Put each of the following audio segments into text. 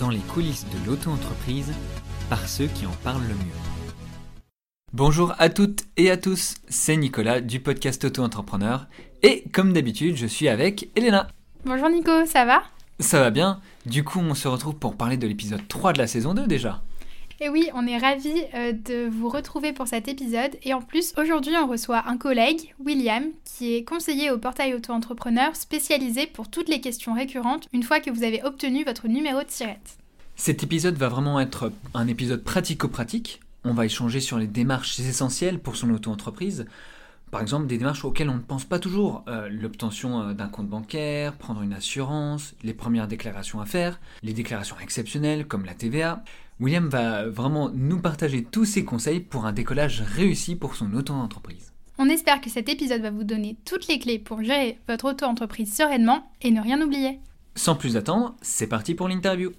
dans les coulisses de l'auto-entreprise par ceux qui en parlent le mieux. Bonjour à toutes et à tous, c'est Nicolas du podcast Auto-entrepreneur et comme d'habitude je suis avec Elena. Bonjour Nico, ça va? Ça va bien, du coup on se retrouve pour parler de l'épisode 3 de la saison 2 déjà. Et oui, on est ravis euh, de vous retrouver pour cet épisode. Et en plus, aujourd'hui, on reçoit un collègue, William, qui est conseiller au portail auto-entrepreneur spécialisé pour toutes les questions récurrentes une fois que vous avez obtenu votre numéro de tirette. Cet épisode va vraiment être un épisode pratico-pratique. On va échanger sur les démarches essentielles pour son auto-entreprise. Par exemple, des démarches auxquelles on ne pense pas toujours. Euh, l'obtention euh, d'un compte bancaire, prendre une assurance, les premières déclarations à faire, les déclarations exceptionnelles comme la TVA. William va vraiment nous partager tous ses conseils pour un décollage réussi pour son auto-entreprise. On espère que cet épisode va vous donner toutes les clés pour gérer votre auto-entreprise sereinement et ne rien oublier. Sans plus attendre, c'est parti pour l'interview.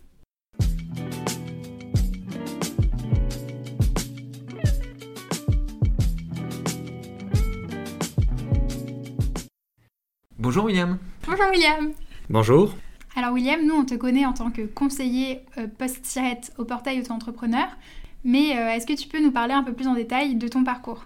Bonjour William. Bonjour William. Bonjour. Alors William, nous on te connaît en tant que conseiller euh, post-tirette au portail auto-entrepreneur, mais euh, est-ce que tu peux nous parler un peu plus en détail de ton parcours?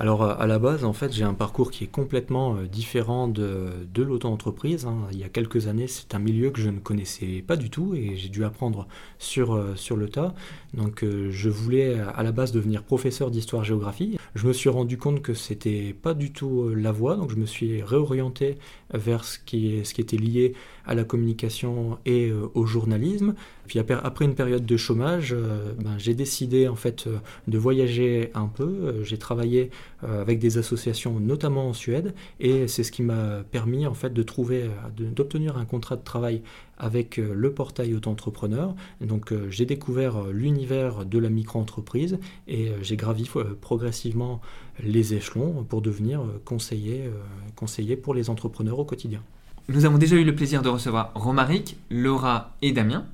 Alors euh, à la base, en fait, j'ai un parcours qui est complètement différent de, de l'auto-entreprise. hein. Il y a quelques années, c'est un milieu que je ne connaissais pas du tout et j'ai dû apprendre sur, euh, sur le tas. Donc euh, je voulais à la base devenir professeur d'histoire-géographie. Je me suis rendu compte que c'était pas du tout euh, la voie, donc je me suis réorienté vers ce qui, ce qui était lié à la communication et euh, au journalisme. Puis après, une période de chômage, euh, ben, j'ai décidé en fait euh, de voyager un peu. Euh, J'ai travaillé avec des associations, notamment en Suède, et c'est ce qui m'a permis en fait de trouver, d'obtenir un contrat de travail avec le portail auto-entrepreneur. Donc j'ai découvert l'univers de la micro-entreprise et j'ai gravi progressivement les échelons pour devenir conseiller, conseiller pour les entrepreneurs au quotidien. Nous avons déjà eu le plaisir de recevoir Romaric, Laura et Damien.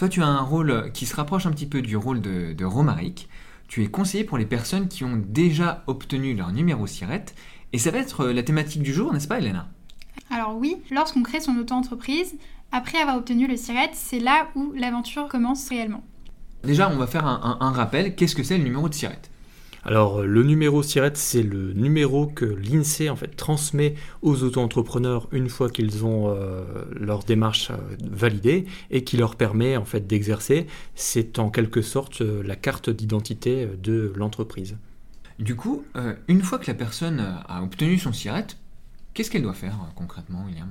Toi, tu as un rôle qui se rapproche un petit peu du rôle de, de Romaric. Tu es conseiller pour les personnes qui ont déjà obtenu leur numéro SIRET. Et ça va être la thématique du jour, n'est-ce pas, Elena? Alors oui, lorsqu'on crée son auto-entreprise, après avoir obtenu le SIRET, c'est là où l'aventure commence réellement. Déjà, on va faire un, un- un rappel. Qu'est-ce que c'est le numéro de SIRET Alors, euh, le numéro SIRET, c'est le numéro que l'INSEE en fait transmet aux auto-entrepreneurs une fois qu'ils ont euh, leur démarche euh, validée et qui leur permet en fait d'exercer. C'est en quelque sorte la carte d'identité de l'entreprise. Du coup, une fois que la personne a obtenu son SIRET, qu'est-ce qu'elle doit faire concrètement, William?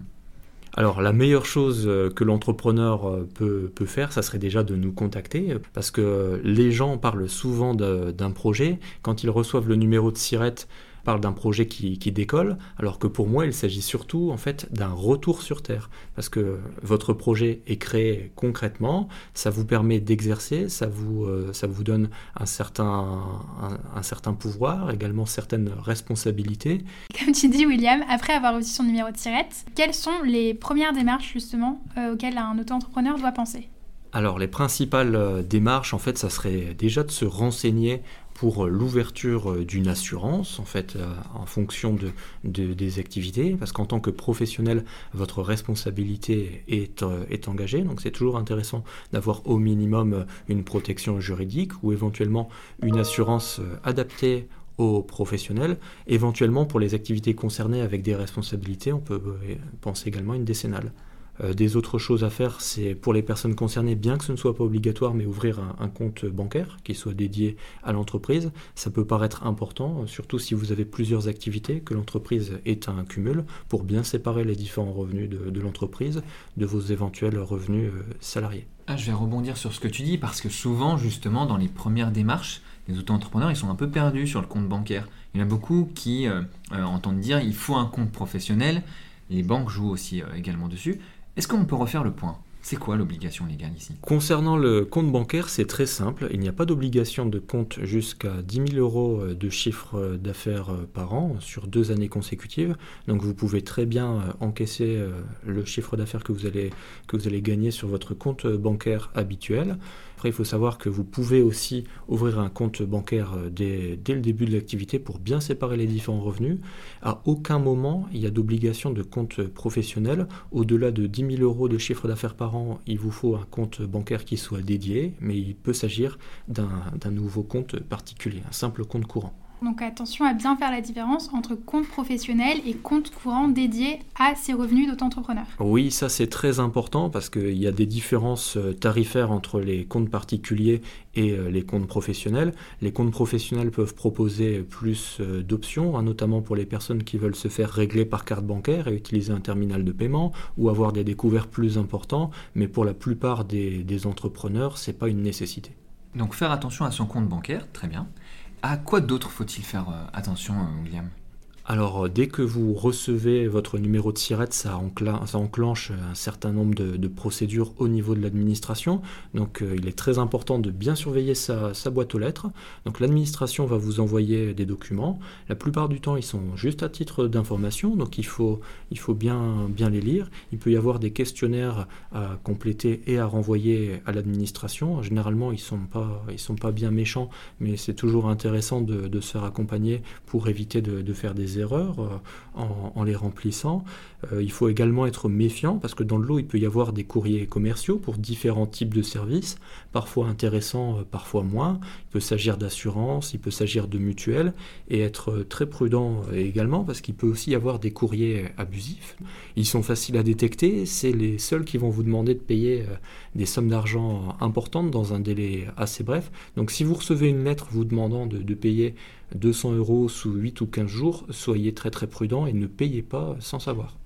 Alors la meilleure chose euh, que l'entrepreneur euh, peut, faire, ça serait déjà de nous contacter, euh, parce que les gens parlent souvent d'un projet. Quand ils reçoivent le numéro de SIRET, ils parlent d'un projet qui, qui décolle, alors que pour moi, il s'agit surtout en fait d'un retour sur Terre, parce que votre projet est créé concrètement, ça vous permet d'exercer, ça vous, euh, ça vous donne un certain, un, un certain pouvoir, également certaines responsabilités, Comme tu dis William, après avoir reçu son numéro de tirette, quelles sont les premières démarches justement euh, auxquelles un auto-entrepreneur doit penser? Alors les principales euh, démarches, en fait, ça serait déjà de se renseigner pour euh, l'ouverture euh, d'une assurance, en fait, euh, en fonction de, de- des activités, parce qu'en tant que professionnel, votre responsabilité est, est engagée, donc c'est toujours intéressant d'avoir au minimum une protection juridique ou éventuellement une assurance adaptée aux professionnels. Éventuellement, pour les activités concernées avec des responsabilités, on peut penser également à une décennale. Euh, des autres choses à faire, c'est pour les personnes concernées, bien que ce ne soit pas obligatoire, mais ouvrir un, compte bancaire qui soit dédié à l'entreprise. Ça peut paraître important, euh, surtout si vous avez plusieurs activités, que l'entreprise ait un cumul pour bien séparer les différents revenus de, l'entreprise de vos éventuels revenus euh, salariés. Ah, je vais rebondir sur ce que tu dis parce que souvent, justement, dans les premières démarches, les auto-entrepreneurs, ils sont un peu perdus sur le compte bancaire. Il y en a beaucoup qui entendent dire il faut un compte professionnel. Les banques jouent aussi également dessus. Est-ce qu'on peut refaire le point? C'est quoi l'obligation légale ici? Concernant le compte bancaire, c'est très simple. Il n'y a pas d'obligation de compte jusqu'à 10 000 euros de chiffre d'affaires par an sur deux années consécutives. Donc vous pouvez très bien euh, encaisser euh, le chiffre d'affaires que, vous allez- que vous allez gagner sur votre compte bancaire habituel. Après, il faut savoir que vous pouvez aussi ouvrir un compte bancaire euh, dès, le début de l'activité pour bien séparer les différents revenus. À aucun moment, il y a d'obligation de compte professionnel au-delà de 10 000 euros de chiffre d'affaires par an, il vous faut un compte bancaire qui soit dédié, mais il peut s'agir d'un nouveau compte particulier, un simple compte courant. Donc attention à bien faire la différence entre compte professionnel et compte courant dédié à ses revenus d'auto-entrepreneur. Oui, ça c'est très important parce qu'il y a des différences euh, tarifaires entre les comptes particuliers et euh, les comptes professionnels. Les comptes professionnels peuvent proposer plus euh, d'options, hein, notamment pour les personnes qui veulent se faire régler par carte bancaire et utiliser un terminal de paiement ou avoir des découvertes plus importants, mais pour la plupart des, des entrepreneurs, ce n'est pas une nécessité. Donc faire attention à son compte bancaire, très bien. À quoi d'autre faut-il faire euh, attention, euh, William? Alors, euh, dès que vous recevez votre numéro de SIRET, ça, enclenche un certain nombre de, procédures au niveau de l'administration. Donc, euh, il est très important de bien surveiller sa, boîte aux lettres. Donc, l'administration va vous envoyer des documents. La plupart du temps, ils sont juste à titre d'information. Donc, il faut, bien, les lire. Il peut y avoir des questionnaires à compléter et à renvoyer à l'administration. Généralement, ils ne sont, pas, sont pas bien méchants, mais c'est toujours intéressant de, se faire accompagner pour éviter de, de faire des erreurs euh, en, les remplissant. Euh, il faut également être méfiant parce que dans le lot, il peut y avoir des courriers commerciaux pour différents types de services, parfois intéressants, euh, parfois moins. Il peut s'agir d'assurance, il peut s'agir de mutuelles et être très prudent également parce qu'il peut aussi y avoir des courriers abusifs. Ils sont faciles à détecter, c'est les seuls qui vont vous demander de payer des sommes d'argent importantes dans un délai assez bref. Donc si vous recevez une lettre vous demandant de, de payer 200 euros sous 8 ou 15 jours, soyez très très prudent et ne payez pas sans savoir.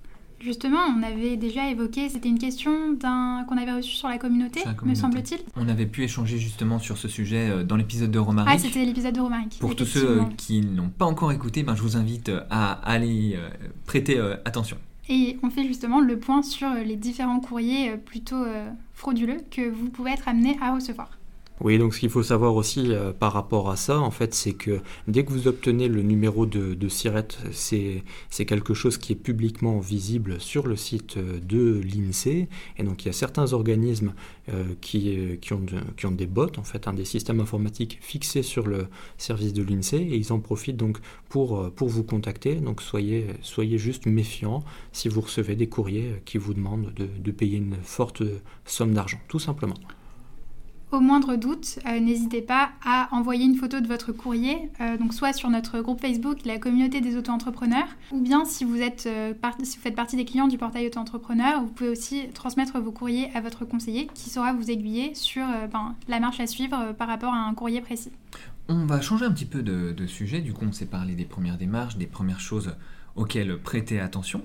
Justement, on avait déjà évoqué, c'était une question qu'on avait reçue sur la communauté, me semble-t-il. On avait pu échanger justement sur ce sujet euh, dans l'épisode de Romaric. Ah, c'était l'épisode de Romaric. Pour tous ceux euh, qui n'ont pas encore écouté, ben, je vous invite euh, à aller prêter attention. Et on fait justement le point sur les différents courriers plutôt frauduleux que vous pouvez être amené à recevoir. Oui, donc ce qu'il faut savoir aussi euh, par rapport à ça, en fait, c'est que dès que vous obtenez le numéro de, de c'est quelque chose qui est publiquement visible sur le site euh, de l'INSEE. Et donc il y a certains organismes euh, qui, ont des bots, en fait, hein, des systèmes informatiques fixés sur le service de l'INSEE, et ils en profitent donc pour, vous contacter. Donc soyez, soyez juste méfiants si vous recevez des courriers qui vous demandent de, de payer une forte somme d'argent, tout simplement. Au moindre doute, euh, n'hésitez pas à envoyer une photo de votre courrier, euh, donc soit sur notre groupe Facebook, la communauté des auto-entrepreneurs, ou bien si vous, êtes, euh, si vous faites partie des clients du portail auto-entrepreneur, vous pouvez aussi transmettre vos courriers à votre conseiller qui saura vous aiguiller sur ben, la marche à suivre par rapport à un courrier précis. On va changer un petit peu de, sujet, du coup on s'est parlé des premières démarches, des premières choses auxquelles prêter attention.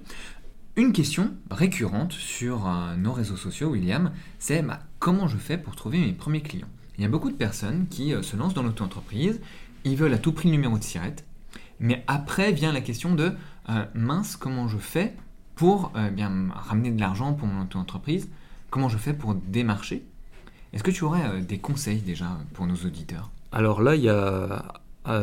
Une question récurrente sur nos réseaux sociaux, William, c'est comment je fais pour trouver mes premiers clients. Il y a beaucoup de personnes qui euh, se lancent dans l'auto-entreprise, ils veulent à tout prix le numéro de SIRET, mais après vient la question de euh, mince, comment je fais pour bien ramener de l'argent pour mon auto-entreprise? Comment je fais pour démarcher? Est-ce que tu aurais des conseils déjà pour nos auditeurs? Alors là, il y a euh,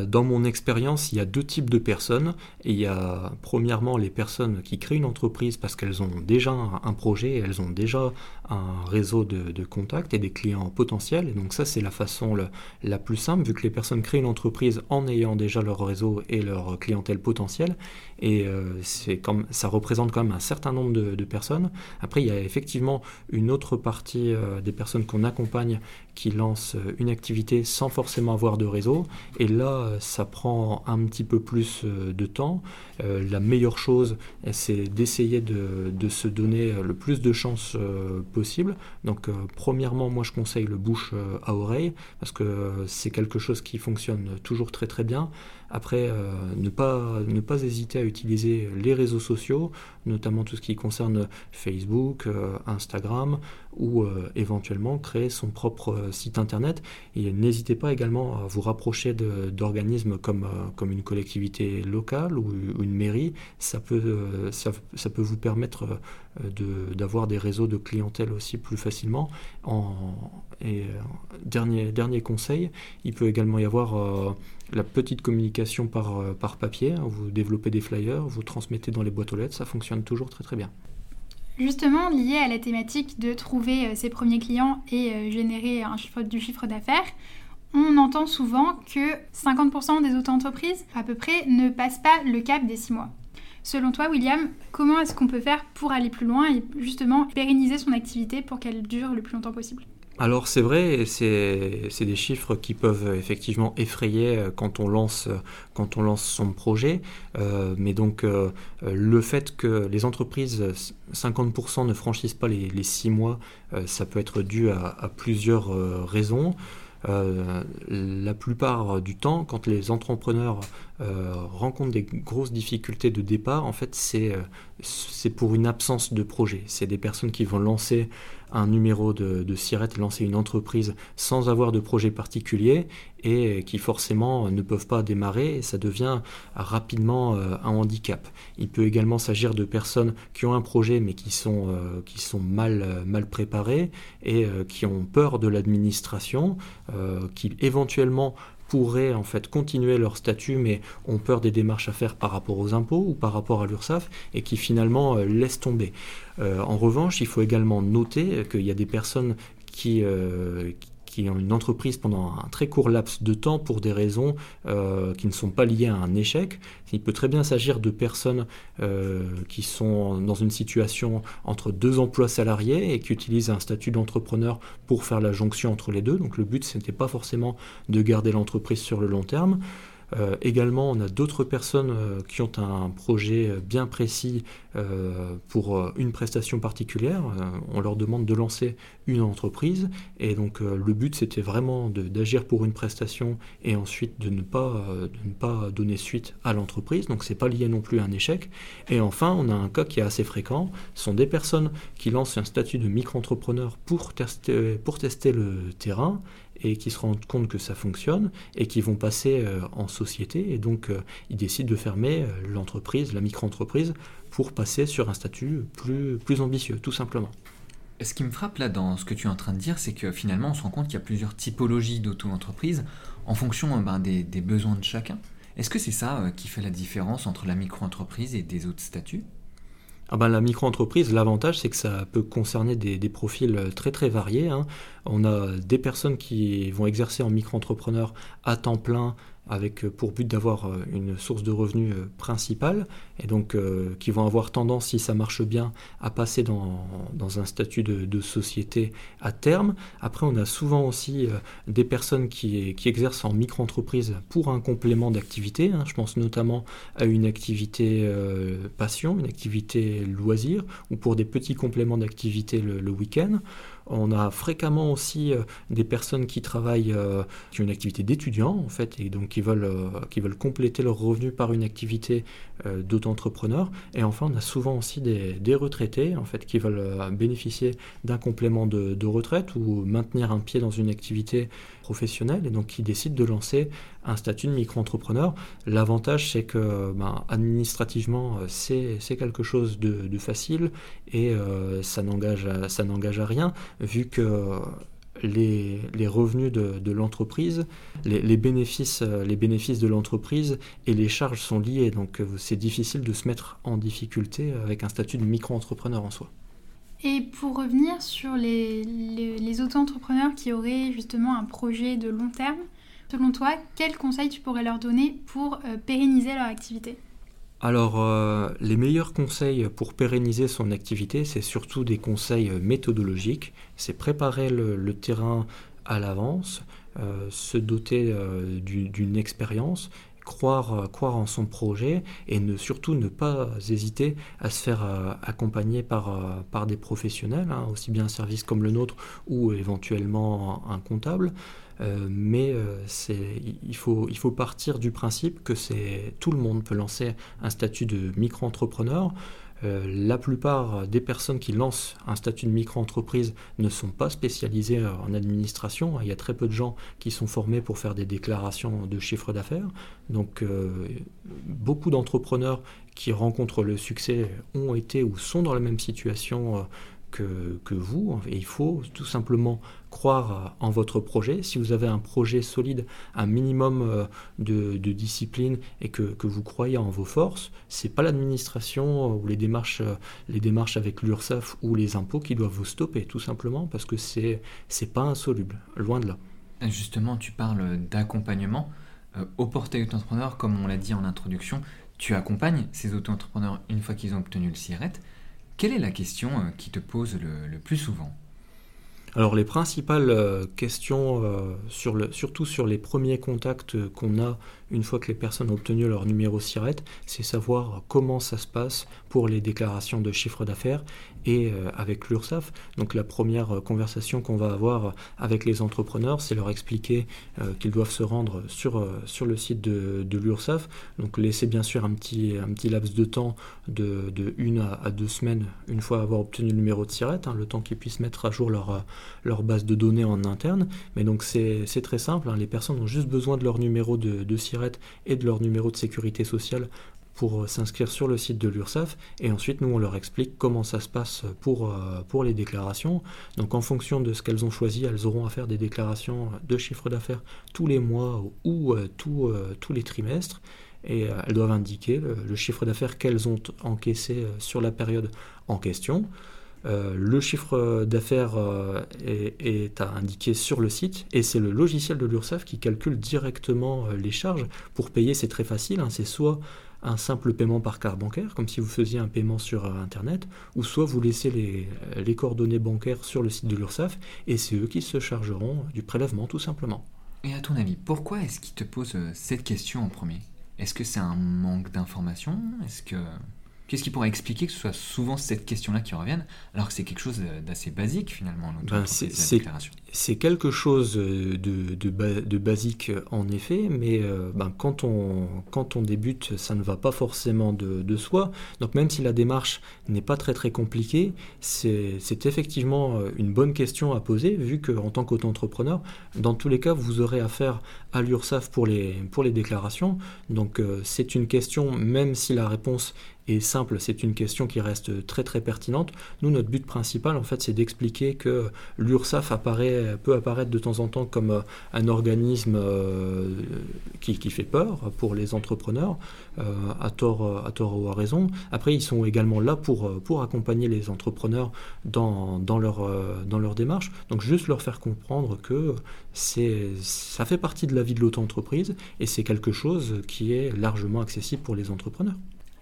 dans mon expérience, il y a deux types de personnes. il y a premièrement les personnes qui créent une entreprise parce qu'elles ont déjà un projet, elles ont déjà un réseau de, contacts et des clients potentiels. Et donc ça, c'est la façon la plus simple, vu que les personnes créent une entreprise en ayant déjà leur réseau et leur clientèle potentielle. Et euh, c'est comme, ça représente quand même un certain nombre de, personnes. Après, il y a effectivement une autre partie euh, des personnes qu'on accompagne qui lancent une activité sans forcément avoir de réseau. Et là, ça prend un petit peu plus euh, de temps. la meilleure chose, c'est d'essayer de, de, se donner le plus de chances possible. Donc, premièrement, moi, je conseille le bouche à oreille parce que c'est quelque chose qui fonctionne toujours très très bien. Après, euh, ne, pas, ne pas hésiter à utiliser les réseaux sociaux, notamment tout ce qui concerne Facebook, euh, Instagram, ou euh, éventuellement créer son propre site internet. Et n'hésitez pas également à vous rapprocher d'organismes comme, comme une collectivité locale ou une mairie. Ça peut, ça, peut vous permettre d'avoir des réseaux de clientèle aussi plus facilement. En, dernier, dernier conseil, il peut également y avoir la petite communication par, euh, papier, hein, vous développez des flyers, vous transmettez dans les boîtes aux lettres, ça fonctionne toujours très très bien. Justement, lié à la thématique de trouver euh, ses premiers clients et euh, générer du chiffre d'affaires, on entend souvent que 50% des auto-entreprises, à peu près, ne passent pas le cap des 6 mois. Selon toi, William, comment est-ce qu'on peut faire pour aller plus loin et justement pérenniser son activité pour qu'elle dure le plus longtemps possible? Alors c'est vrai, c'est des chiffres qui peuvent effectivement effrayer euh, quand on lance, euh, quand on lance son projet, euh, mais donc le fait que les entreprises, 50% ne franchissent pas les, les 6 mois, ça peut être dû à, plusieurs raisons. La plupart du temps, quand les entrepreneurs rencontrent des grosses difficultés de départ, en fait, c'est pour une absence de projet. C'est des personnes qui vont lancer un numéro de, de lancer une entreprise sans avoir de projet particulier et qui forcément ne peuvent pas démarrer ça devient rapidement un handicap. Il peut également s'agir de personnes qui ont un projet mais qui sont, qui sont mal, mal préparées et qui ont peur de l'administration, euh, qui éventuellement pourraient en fait continuer leur statut mais ont peur des démarches à faire par rapport aux impôts ou par rapport à l'URSSAF et qui finalement euh, laissent tomber. Euh, en revanche, il faut également noter qu'il y a des personnes qui, qui ont une entreprise pendant un très court laps de temps pour des raisons euh, qui ne sont pas liées à un échec. Il peut très bien s'agir de personnes euh, qui sont dans une situation entre deux emplois salariés et qui utilisent un statut d'entrepreneur pour faire la jonction entre les deux. Donc le but, ce n'était pas forcément de garder l'entreprise sur le long terme. Euh, également, on a d'autres personnes euh, qui ont un projet bien précis euh, pour une prestation particulière. on leur demande de lancer une entreprise et donc le but c'était vraiment d'agir pour une prestation et ensuite de ne pas, ne pas donner suite à l'entreprise. Donc c'est pas lié non plus à un échec. Et enfin, on a un cas qui est assez fréquent. Ce sont des personnes qui lancent un statut de micro-entrepreneur pour tester, pour tester le terrain et qui se rendent compte que ça fonctionne et qui vont passer euh, en société et donc euh, ils décident de fermer euh, l'entreprise, la micro-entreprise pour passer sur un statut plus, ambitieux, tout simplement. Ce qui me frappe là dans ce que tu es en train de dire, c'est que finalement on se rend compte qu'il y a plusieurs typologies d'auto-entreprise en fonction ben, des, des, besoins de chacun. Est-ce que c'est ça qui fait la différence entre la micro-entreprise et des autres statuts? Ah ben, la micro-entreprise, l'avantage, c'est que ça peut concerner des, profils très très variés. Hein. On a des personnes qui vont exercer en micro-entrepreneur à temps plein avec euh, pour but d'avoir euh, une source de revenus euh, principale et donc qui vont avoir tendance, si ça marche bien, à passer dans, dans un statut de, société à terme. Après, on a souvent aussi des personnes qui, qui exercent en micro-entreprise pour un complément d'activité. Hein. Je pense notamment à une activité passion, une activité loisir ou pour des petits compléments d'activité le, le week-end. On a fréquemment aussi euh, des personnes qui travaillent, euh, qui ont une activité d'étudiant en fait, et donc qui veulent, euh, qui veulent compléter leurs revenus par une activité d'auto-entrepreneur. Et enfin, on a souvent aussi des, retraités en fait, qui veulent bénéficier d'un complément de, retraite ou maintenir un pied dans une activité professionnelle et donc qui décident de lancer un statut de micro-entrepreneur. L'avantage, c'est que ben, administrativement, c'est quelque chose de, facile et ça n'engage à rien vu que les, revenus de, l'entreprise, les, bénéfices, les bénéfices de l'entreprise et les charges sont liés. Donc euh, c'est difficile de se mettre en difficulté avec un statut de micro-entrepreneur en soi. Et pour revenir sur les, les auto-entrepreneurs qui auraient justement un projet de long terme, selon toi, quels conseils tu pourrais leur donner pour euh, pérenniser leur activité? Alors, euh, les meilleurs conseils pour pérenniser son activité, c'est surtout des conseils méthodologiques. C'est préparer le, terrain à l'avance, euh, se doter d'une expérience, croire, croire en son projet et ne, surtout ne pas hésiter à se faire accompagner par, par des professionnels, hein, aussi bien un service comme le nôtre ou éventuellement un comptable. Euh, mais euh, il, faut, partir du principe que tout le monde peut lancer un statut de micro-entrepreneur. Euh, la plupart des personnes qui lancent un statut de micro-entreprise ne sont pas spécialisées en administration. Il y a très peu de gens qui sont formés pour faire des déclarations de chiffre d'affaires. Donc beaucoup d'entrepreneurs qui rencontrent le succès ont été ou sont dans la même situation que, vous. Et il faut tout simplement croire en votre projet. Si vous avez un projet solide, un minimum euh, de, discipline et que, vous croyez en vos forces, c'est pas l'administration ou les démarches, euh, les démarches avec l'URSSAF ou les impôts qui doivent vous stopper, tout simplement parce que c'est c'est pas insoluble, loin de là. Justement, tu parles d'accompagnement. Euh, au portail d'entrepreneur, comme on l'a dit en introduction, tu accompagnes ces auto-entrepreneurs une fois qu'ils ont obtenu le SIRET. Quelle est la question euh, qui te pose le plus souvent? Alors les principales euh, questions, euh, surtout sur les premiers contacts qu'on a une fois que les personnes ont obtenu leur numéro SIRET, c'est savoir comment ça se passe pour les déclarations de chiffre d'affaires et euh, avec l'URSSAF. Donc la première conversation qu'on va avoir avec les entrepreneurs, c'est leur expliquer qu'ils doivent se rendre sur, sur le site de, de l'URSSAF. Donc laisser bien sûr un petit, un petit laps de temps de, de une à, deux semaines une fois avoir obtenu le numéro de SIRET, hein, le temps qu'ils puissent mettre à jour leur leur base de données en interne. Mais donc c'est très simple, hein. les personnes ont juste besoin de leur numéro de, de SIRET et de leur numéro de sécurité sociale pour euh, s'inscrire sur le site de l'URSSAF et ensuite nous on leur explique comment ça se passe pour, euh, pour les déclarations. Donc en fonction de ce qu'elles ont choisi, elles auront à faire des déclarations de chiffre d'affaires tous les mois ou euh, tous les trimestres et elles doivent indiquer le chiffre d'affaires qu'elles ont encaissé sur la période en question. Le chiffre d'affaires euh, est, à indiquer sur le site et c'est le logiciel de l'URSSAF qui calcule directement les charges. Pour payer, c'est très facile, hein. c'est soit un simple paiement par carte bancaire, comme si vous faisiez un paiement sur Internet, ou soit vous laissez les, les coordonnées bancaires sur le site de l'URSSAF et c'est eux qui se chargeront du prélèvement tout simplement. Et à ton avis, pourquoi est-ce qu'ils te posent cette question en premier? Est-ce que c'est un manque d'information? Est-ce que Qu'est-ce qui pourrait expliquer que ce soit souvent cette question-là qui revienne, alors que c'est quelque chose d'assez basique finalement, ben, C'est quelque chose de, de, basique en effet, mais euh, ben, quand, on, débute, ça ne va pas forcément de, soi. Donc même si la démarche n'est pas très très compliquée, c'est effectivement euh, une bonne question à poser, vu qu'en tant qu'auto-entrepreneur, dans tous les cas, vous aurez affaire à l'URSSAF pour les, pour les déclarations. Donc euh, c'est une question, même si la réponse et simple, c'est une question qui reste très très pertinente. Nous, notre but principal, en fait, c'est d'expliquer que l'URSSAF apparaît, peut apparaître de temps en temps comme euh, un organisme euh, qui, fait peur pour les entrepreneurs, euh, à, tort, ou à raison. Après, ils sont également là pour, pour accompagner les entrepreneurs dans, dans, leur, dans leur démarche. Donc, juste leur faire comprendre que ça fait partie de la vie de l'auto-entreprise et c'est quelque chose qui est largement accessible pour les entrepreneurs.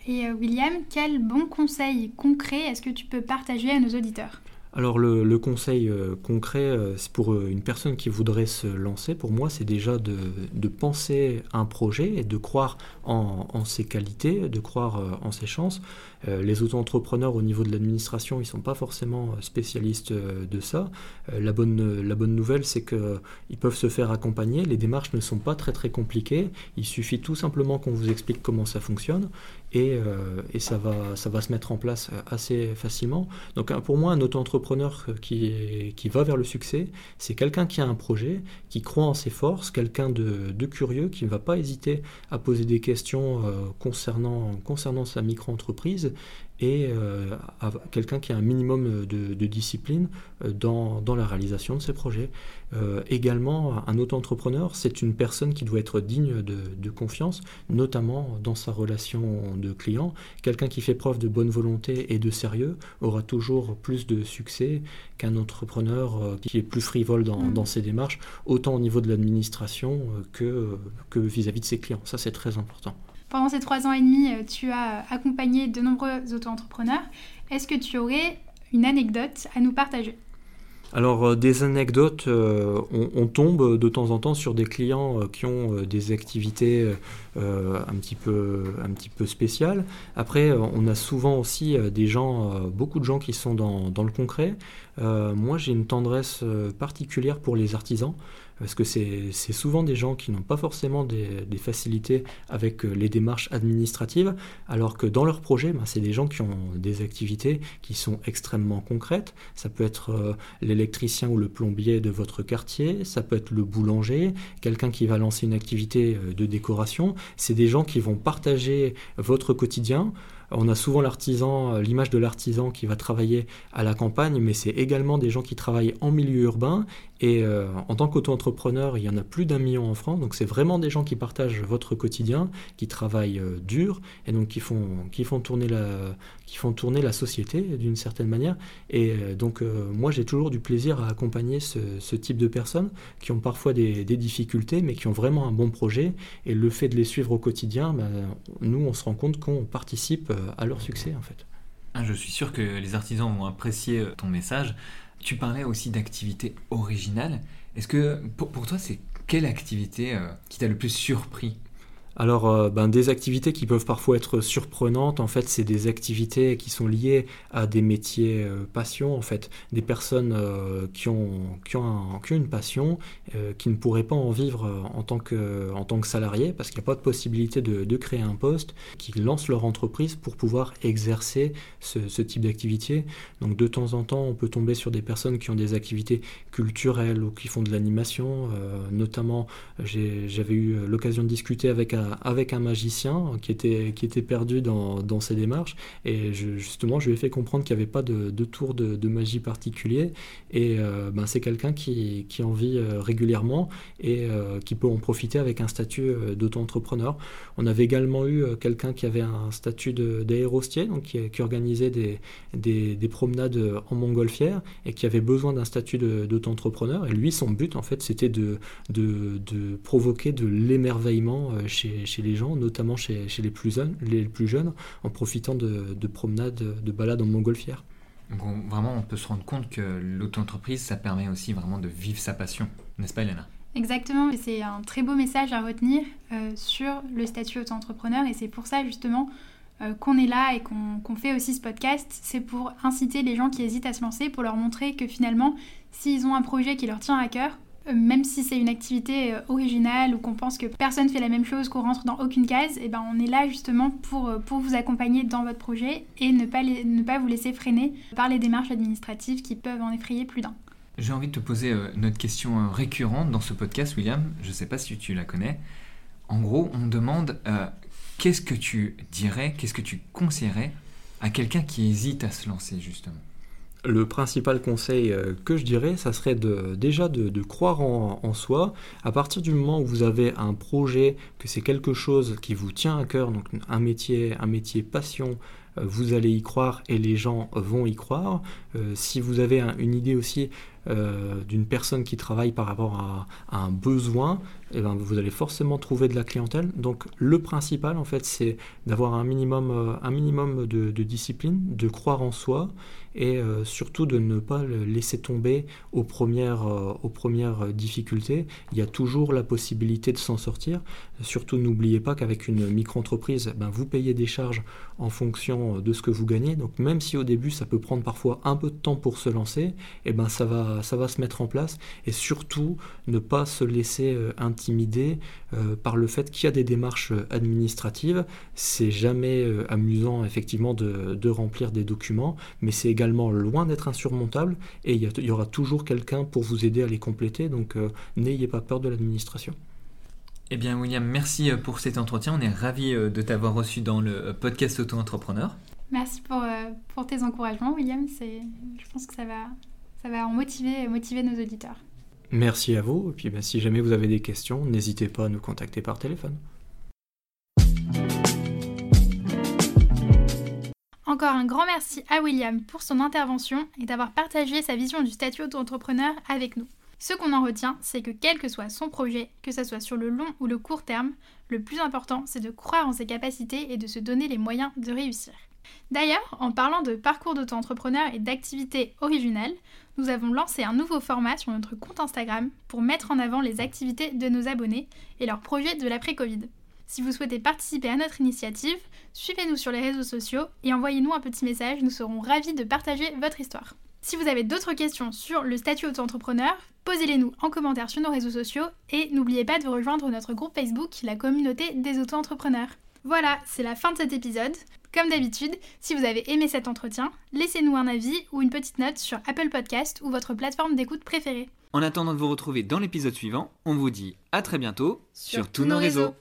Et William, quel bon conseil concret est-ce que tu peux partager à nos auditeurs? Alors le, conseil euh, concret, euh, pour une personne qui voudrait se lancer, pour moi, c'est déjà de, penser un projet et de croire en, ses qualités, de croire en ses chances. les auto-entrepreneurs au niveau de l'administration, ils ne sont pas forcément spécialistes de ça. la, bonne, nouvelle, c'est qu'ils peuvent se faire accompagner. Les démarches ne sont pas très compliquées. Il suffit tout simplement qu'on vous explique comment ça fonctionne et, euh, ça, va, se mettre en place assez facilement. Donc pour moi, un auto-entrepreneur qui, qui va vers le succès, c'est quelqu'un qui a un projet, qui croit en ses forces, quelqu'un de, curieux, qui ne va pas hésiter à poser des questions euh, concernant sa micro-entreprise et euh, quelqu'un qui a un minimum de, discipline euh, dans, dans, la réalisation de ses projets. Euh, également, un auto-entrepreneur, c'est une personne qui doit être digne de, confiance, notamment dans sa relation de client. Quelqu'un qui fait preuve de bonne volonté et de sérieux aura toujours plus de succès qu'un entrepreneur qui est plus frivole dans, ses démarches, autant au niveau de l'administration que vis-à-vis -vis de ses clients. Ça, c'est très important. Pendant ces trois ans et demi, euh, tu as accompagné de nombreux auto-entrepreneurs. Est-ce que tu aurais une anecdote à nous partager? Alors euh, des anecdotes, euh, on, tombe de temps en temps sur des clients qui ont des activités un, petit peu, un petit peu spéciales. Après, on a souvent aussi des gens, beaucoup de gens qui sont dans le concret. moi, j'ai une tendresse particulière pour les artisans parce que c'est souvent des gens qui n'ont pas forcément des, facilités avec euh, les démarches administratives, alors que dans leur projet, ben, c'est des gens qui ont des activités qui sont extrêmement concrètes. Ça peut être euh, l'électricien ou le plombier de votre quartier, ça peut être le boulanger, quelqu'un qui va lancer une activité euh, de décoration. C'est des gens qui vont partager votre quotidien. On a souvent l'artisan, l'image de l'artisan qui va travailler à la campagne, mais c'est également des gens qui travaillent en milieu urbain et euh, en tant qu'auto-entrepreneur, il y en a plus d'un million en France. Donc c'est vraiment des gens qui partagent votre quotidien, qui travaillent euh, dur et donc qui font, qui font, tourner, la, qui font tourner la société d'une certaine manière. Et euh, donc moi j'ai toujours du plaisir à accompagner ce, type de personnes qui ont parfois des, difficultés mais qui ont vraiment un bon projet. Et le fait de les suivre au quotidien, ben, nous on se rend compte qu'on participe à leur succès en fait. Ah, je suis sûr que les artisans vont apprécier ton message. Tu parlais aussi d'activités originales. Est-ce que pour, toi, c'est quelle activité qui t'a le plus surpris? Alors, euh, ben, des activités qui peuvent parfois être surprenantes, en fait, c'est des activités qui sont liées à des métiers euh, passion, en fait, des personnes euh, qui, ont, qui, ont une passion, qui ne pourraient pas en vivre en tant que, en tant que parce qu'il n'y a pas de possibilité de, créer un poste, qui lancent leur entreprise pour pouvoir exercer ce, ce type d'activité. Donc, de temps en temps, on peut tomber sur des personnes qui ont des activités culturelles ou qui font de l'animation. notamment, j'avais eu l'occasion de discuter avec un avec un magicien qui était, qui était perdu dans, dans ses démarches. Et justement, je lui ai fait comprendre qu'il n'y avait pas de, tour de, magie particulier. Et euh, ben, c'est quelqu'un qui, qui, en vit euh, régulièrement et euh, qui peut en profiter avec un statut d'auto-entrepreneur. On avait également eu quelqu'un qui avait un statut d'aérostier, donc qui, organisait des, des, des, promenades en montgolfière et qui avait besoin d'un statut d'auto-entrepreneur. Et lui, son but, en fait, c'était de, de provoquer de l'émerveillement chez chez, les gens, notamment chez, les, plus jeunes, les plus jeunes, en profitant de, promenades, de balades en montgolfière. Donc vraiment, on peut se rendre compte que l'auto-entreprise, ça permet aussi vraiment de vivre sa passion, n'est-ce pas Elena? Exactement, et c'est un très beau message à retenir euh, sur le statut auto-entrepreneur, et c'est pour ça justement euh, qu'on est là et qu'on fait aussi ce podcast, c'est pour inciter les gens qui hésitent à se lancer, pour leur montrer que finalement, s'ils ont un projet qui leur tient à cœur, même si c'est une activité euh, originale ou qu'on pense que personne fait la même chose, qu'on rentre dans aucune case, eh ben on est là justement pour, euh, pour vous accompagner dans votre projet et ne pas, ne pas vous laisser freiner par les démarches administratives qui peuvent en effrayer plus d'un. J'ai envie de te poser notre question récurrente dans ce podcast, William. Je ne sais pas si tu la connais. En gros, on demande qu'est-ce que tu dirais, qu'est-ce que tu conseillerais à quelqu'un qui hésite à se lancer justement? Le principal conseil euh, que je dirais, ça serait déjà de, croire en, soi. À partir du moment où vous avez un projet, que c'est quelque chose qui vous tient à cœur, donc un métier, un métier passion, euh, vous allez y croire et les gens vont y croire. Euh, si vous avez une idée aussi d'une personne qui travaille par rapport à, un besoin, eh ben, vous allez forcément trouver de la clientèle. Donc le principal, en fait, c'est d'avoir un minimum, un minimum de, discipline, de croire en soi et euh, surtout de ne pas le laisser tomber aux premières, euh, aux premières difficultés. Il y a toujours la possibilité de s'en sortir. Surtout n'oubliez pas qu'avec une micro-entreprise, ben, vous payez des charges en fonction de ce que vous gagnez. Donc même si au début ça peut prendre parfois un peu de temps pour se lancer, eh ben, ça, va, ça va se mettre en place. Et surtout ne pas se laisser euh, intimider par le fait qu'il y a des démarches administratives. C'est jamais amusant effectivement de, de remplir des documents, mais c'est également loin d'être insurmontable et il y, aura toujours quelqu'un pour vous aider à les compléter, donc euh, n'ayez pas peur de l'administration. Eh bien William, merci euh, pour cet entretien, on est ravis euh, de t'avoir reçu dans le podcast Auto-entrepreneur. Merci pour, pour tes encouragements William, je pense que ça va, ça va en motiver, motiver nos auditeurs. Merci à vous, et puis ben, si jamais vous avez des questions, n'hésitez pas à nous contacter par téléphone. Encore un grand merci à William pour son intervention et d'avoir partagé sa vision du statut auto-entrepreneur avec nous. Ce qu'on en retient, c'est que quel que soit son projet, que ce soit sur le long ou le court terme, le plus important, c'est de croire en ses capacités et de se donner les moyens de réussir. D'ailleurs, en parlant de parcours d'auto-entrepreneur et d'activités originales, nous avons lancé un nouveau format sur notre compte Instagram pour mettre en avant les activités de nos abonnés et leurs projets de l'après-Covid. Si vous souhaitez participer à notre initiative, suivez-nous sur les réseaux sociaux et envoyez-nous un petit message, nous serons ravis de partager votre histoire. Si vous avez d'autres questions sur le statut auto-entrepreneur, posez-les-nous en commentaire sur nos réseaux sociaux et n'oubliez pas de rejoindre notre groupe Facebook, la communauté des auto-entrepreneurs. Voilà, c'est la fin de cet épisode. Comme d'habitude, si vous avez aimé cet entretien, laissez-nous un avis ou une petite note sur Apple Podcast ou votre plateforme d'écoute préférée. En attendant de vous retrouver dans l'épisode suivant, on vous dit à très bientôt sur, tous nos réseaux.